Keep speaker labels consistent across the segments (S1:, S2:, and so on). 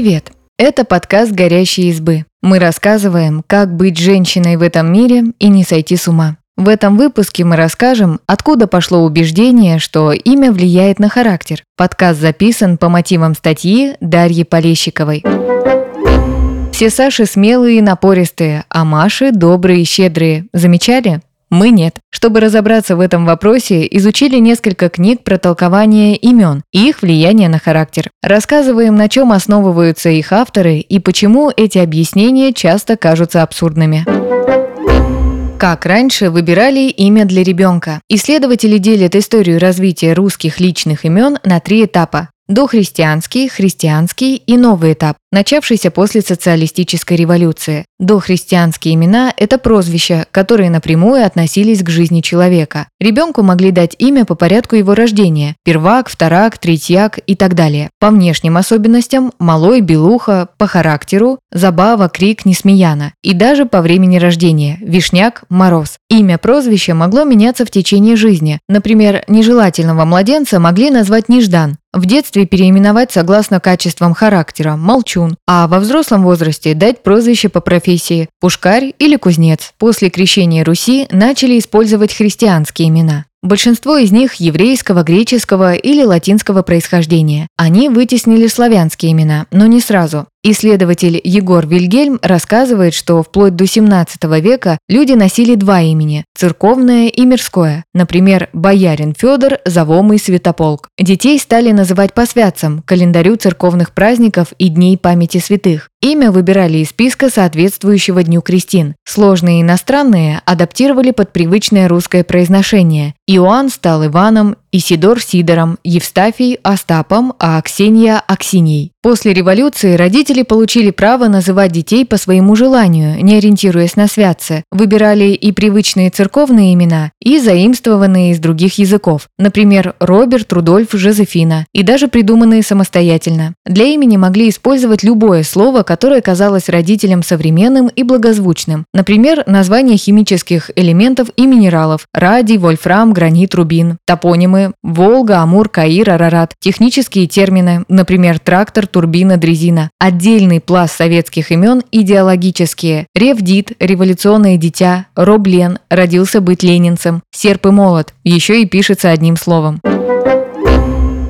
S1: Привет! Это подкаст «Горящие избы». Мы рассказываем, как быть женщиной в этом мире и не сойти с ума. В этом выпуске мы расскажем, откуда пошло убеждение, что имя влияет на характер. Подкаст записан по мотивам статьи Дарьи Полещиковой. Все Саши смелые и напористые, а Маши добрые и щедрые. Замечали? Мы нет. Чтобы разобраться в этом вопросе, изучили несколько книг про толкование имен и их влияние на характер. Рассказываем, на чем основываются их авторы и почему эти объяснения часто кажутся абсурдными. Как раньше выбирали имя для ребенка? Исследователи делят историю развития русских личных имен на три этапа дохристианский, христианский и новый этап, начавшийся после социалистической революции. Дохристианские имена – это прозвища, которые напрямую относились к жизни человека. Ребенку могли дать имя по порядку его рождения – первак, вторак, третьяк и так далее. По внешним особенностям – малой, белуха, по характеру – забава, крик, несмеяна. И даже по времени рождения – вишняк, мороз. Имя прозвища могло меняться в течение жизни. Например, нежелательного младенца могли назвать Неждан, в детстве переименовать согласно качествам характера – молчун, а во взрослом возрасте дать прозвище по профессии – пушкарь или кузнец. После крещения Руси начали использовать христианские имена. Большинство из них еврейского, греческого или латинского происхождения. Они вытеснили славянские имена, но не сразу. Исследователь Егор Вильгельм рассказывает, что вплоть до 17 века люди носили два имени – церковное и мирское. Например, боярин Федор, завомый святополк. Детей стали называть по святцам, календарю церковных праздников и дней памяти святых. Имя выбирали из списка соответствующего Дню Крестин. Сложные иностранные адаптировали под привычное русское произношение. Иоанн стал Иваном, Исидор Сидором, Евстафий – Остапом, а Ксения – Аксиньей. После революции родители получили право называть детей по своему желанию, не ориентируясь на святцы. Выбирали и привычные церковные имена, и заимствованные из других языков. Например, Роберт, Рудольф, Жозефина. И даже придуманные самостоятельно. Для имени могли использовать любое слово, которое казалось родителям современным и благозвучным. Например, название химических элементов и минералов – радий, вольфрам, гранит, рубин. Топонимы системы Волга, Амур, Каир, Арарат, технические термины, например, трактор, турбина, дрезина, отдельный пласт советских имен идеологические, Ревдит, революционное дитя, Роблен, родился быть ленинцем, серп и молот, еще и пишется одним словом.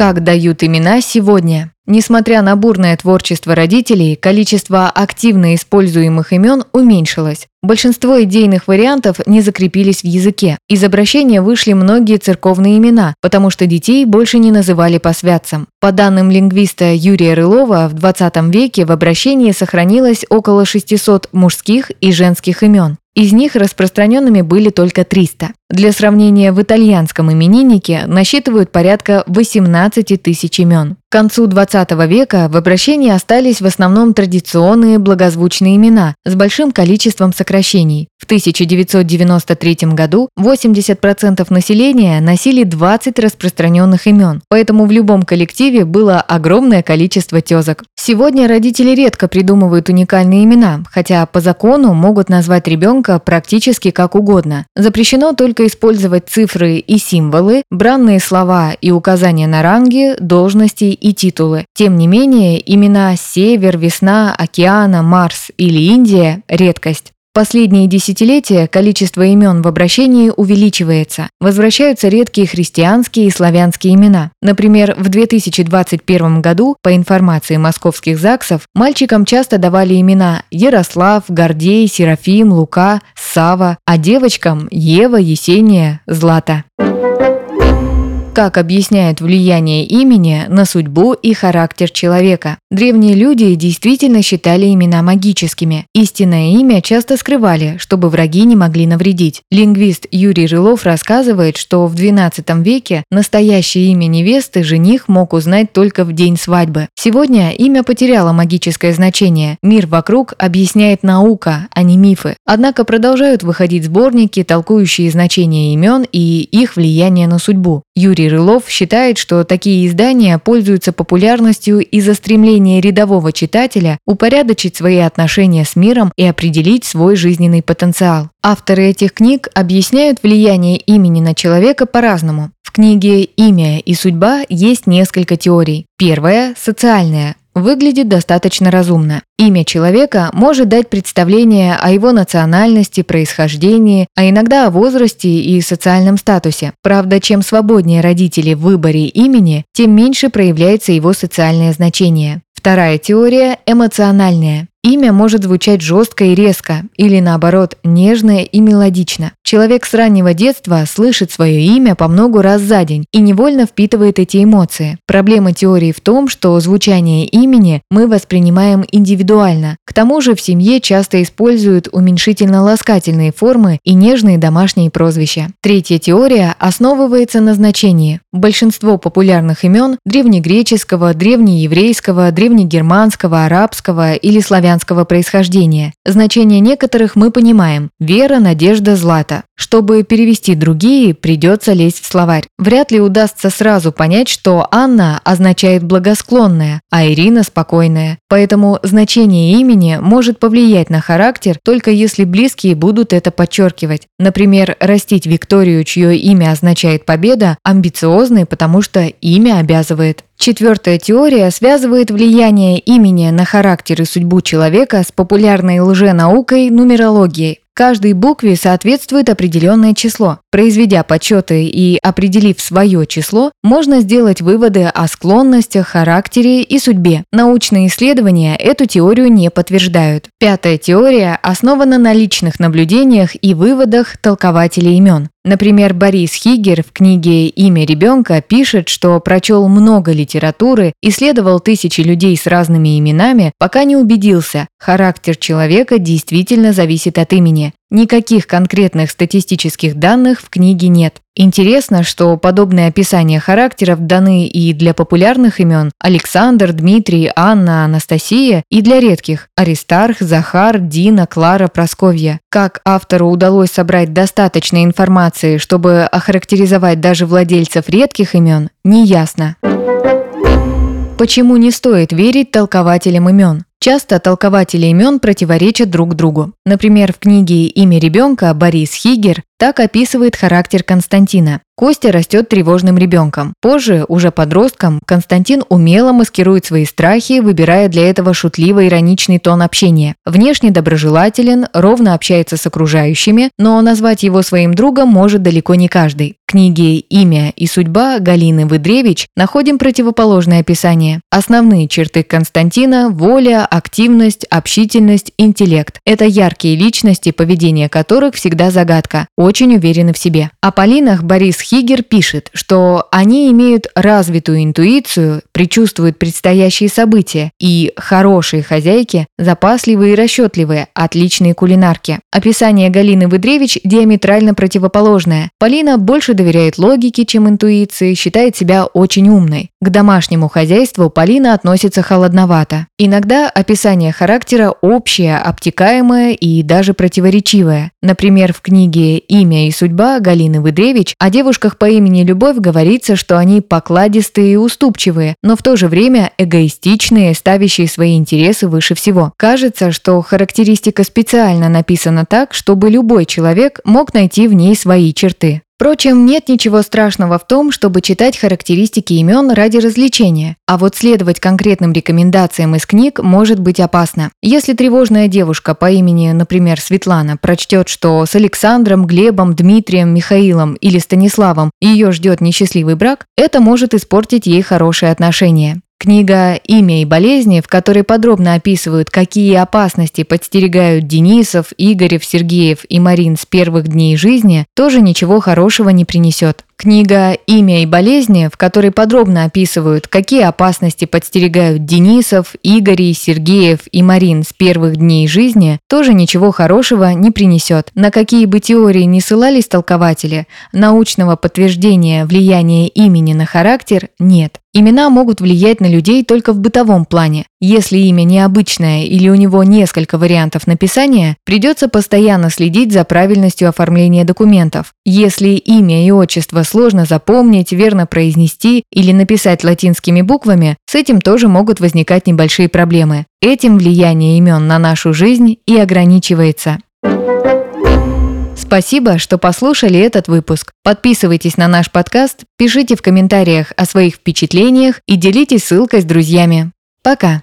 S1: Как дают имена сегодня? Несмотря на бурное творчество родителей, количество активно используемых имен уменьшилось. Большинство идейных вариантов не закрепились в языке. Из обращения вышли многие церковные имена, потому что детей больше не называли по святцам. По данным лингвиста Юрия Рылова, в 20 веке в обращении сохранилось около 600 мужских и женских имен. Из них распространенными были только 300. Для сравнения, в итальянском имениннике насчитывают порядка 18 тысяч имен. К концу 20 века в обращении остались в основном традиционные благозвучные имена с большим количеством сокращений. В 1993 году 80% населения носили 20 распространенных имен, поэтому в любом коллективе было огромное количество тезок. Сегодня родители редко придумывают уникальные имена, хотя по закону могут назвать ребенка практически как угодно. Запрещено только использовать цифры и символы, бранные слова и указания на ранги, должности и титулы. Тем не менее, имена Север, Весна, Океана, Марс или Индия – редкость. Последние десятилетия количество имен в обращении увеличивается. Возвращаются редкие христианские и славянские имена. Например, в 2021 году, по информации московских ЗАГСов, мальчикам часто давали имена Ярослав, Гордей, Серафим, Лука, Сава, а девочкам – Ева, Есения, Злата как объясняет влияние имени на судьбу и характер человека. Древние люди действительно считали имена магическими. Истинное имя часто скрывали, чтобы враги не могли навредить. Лингвист Юрий Рылов рассказывает, что в XII веке настоящее имя невесты жених мог узнать только в день свадьбы. Сегодня имя потеряло магическое значение. Мир вокруг объясняет наука, а не мифы. Однако продолжают выходить сборники, толкующие значение имен и их влияние на судьбу. Юрий Рылов считает, что такие издания пользуются популярностью из-за стремления рядового читателя упорядочить свои отношения с миром и определить свой жизненный потенциал. Авторы этих книг объясняют влияние имени на человека по-разному. В книге «Имя и судьба» есть несколько теорий. Первая – социальная. Выглядит достаточно разумно. Имя человека может дать представление о его национальности, происхождении, а иногда о возрасте и социальном статусе. Правда, чем свободнее родители в выборе имени, тем меньше проявляется его социальное значение. Вторая теория – эмоциональная. Имя может звучать жестко и резко, или наоборот, нежно и мелодично. Человек с раннего детства слышит свое имя по много раз за день и невольно впитывает эти эмоции. Проблема теории в том, что звучание имени мы воспринимаем индивидуально. К тому же в семье часто используют уменьшительно-ласкательные формы и нежные домашние прозвища. Третья теория основывается на значении. Большинство популярных имен древнегреческого, древнееврейского, древнегерманского, арабского или славянского происхождения. Значение некоторых мы понимаем – вера, надежда, злата. Чтобы перевести другие, придется лезть в словарь. Вряд ли удастся сразу понять, что Анна означает благосклонная, а Ирина – спокойная. Поэтому значение имени может повлиять на характер, только если близкие будут это подчеркивать. Например, растить Викторию, чье имя означает победа, амбициозной, потому что имя обязывает. Четвертая теория связывает влияние имени на характер и судьбу человека с популярной лженаукой нумерологией. Каждой букве соответствует определенное число. Произведя подсчеты и определив свое число, можно сделать выводы о склонностях, характере и судьбе. Научные исследования эту теорию не подтверждают. Пятая теория основана на личных наблюдениях и выводах толкователей имен. Например, Борис Хигер в книге «Имя ребенка» пишет, что прочел много литературы, исследовал тысячи людей с разными именами, пока не убедился, характер человека действительно зависит от имени. Никаких конкретных статистических данных в книге нет. Интересно, что подобные описания характеров даны и для популярных имен Александр, Дмитрий, Анна, Анастасия, и для редких – Аристарх, Захар, Дина, Клара, Просковья. Как автору удалось собрать достаточно информации, чтобы охарактеризовать даже владельцев редких имен, неясно. Почему не стоит верить толкователям имен? Часто толкователи имен противоречат друг другу. Например, в книге «Имя ребенка» Борис Хигер так описывает характер Константина. Костя растет тревожным ребенком. Позже, уже подростком, Константин умело маскирует свои страхи, выбирая для этого шутливо-ироничный тон общения. Внешне доброжелателен, ровно общается с окружающими, но назвать его своим другом может далеко не каждый. В книге «Имя и судьба» Галины Выдревич находим противоположное описание. Основные черты Константина – воля, активность, общительность, интеллект. Это яркие личности, поведение которых всегда загадка, очень уверены в себе. О Полинах Борис Хигер пишет, что они имеют развитую интуицию, предчувствуют предстоящие события и хорошие хозяйки, запасливые и расчетливые, отличные кулинарки. Описание Галины Выдревич диаметрально противоположное. Полина больше доверяет логике, чем интуиции, считает себя очень умной. К домашнему хозяйству Полина относится холодновато. Иногда описание характера общее, обтекаемое и даже противоречивое. Например, в книге «Имя и судьба» Галины Выдревич о девушках по имени Любовь говорится, что они покладистые и уступчивые, но в то же время эгоистичные, ставящие свои интересы выше всего. Кажется, что характеристика специально написана так, чтобы любой человек мог найти в ней свои черты. Впрочем, нет ничего страшного в том, чтобы читать характеристики имен ради развлечения, а вот следовать конкретным рекомендациям из книг может быть опасно. Если тревожная девушка по имени, например, Светлана, прочтет, что с Александром, Глебом, Дмитрием, Михаилом или Станиславом ее ждет несчастливый брак, это может испортить ей хорошие отношения. Книга «Имя и болезни», в которой подробно описывают, какие опасности подстерегают Денисов, Игорев, Сергеев и Марин с первых дней жизни, тоже ничего хорошего не принесет. Книга «Имя и болезни», в которой подробно описывают, какие опасности подстерегают Денисов, Игорей, Сергеев и Марин с первых дней жизни, тоже ничего хорошего не принесет. На какие бы теории не ссылались толкователи, научного подтверждения влияния имени на характер нет. Имена могут влиять на людей только в бытовом плане. Если имя необычное или у него несколько вариантов написания, придется постоянно следить за правильностью оформления документов. Если имя и отчество сложно запомнить, верно произнести или написать латинскими буквами, с этим тоже могут возникать небольшие проблемы. Этим влияние имен на нашу жизнь и ограничивается. Спасибо, что послушали этот выпуск. Подписывайтесь на наш подкаст, пишите в комментариях о своих впечатлениях и делитесь ссылкой с друзьями. Пока!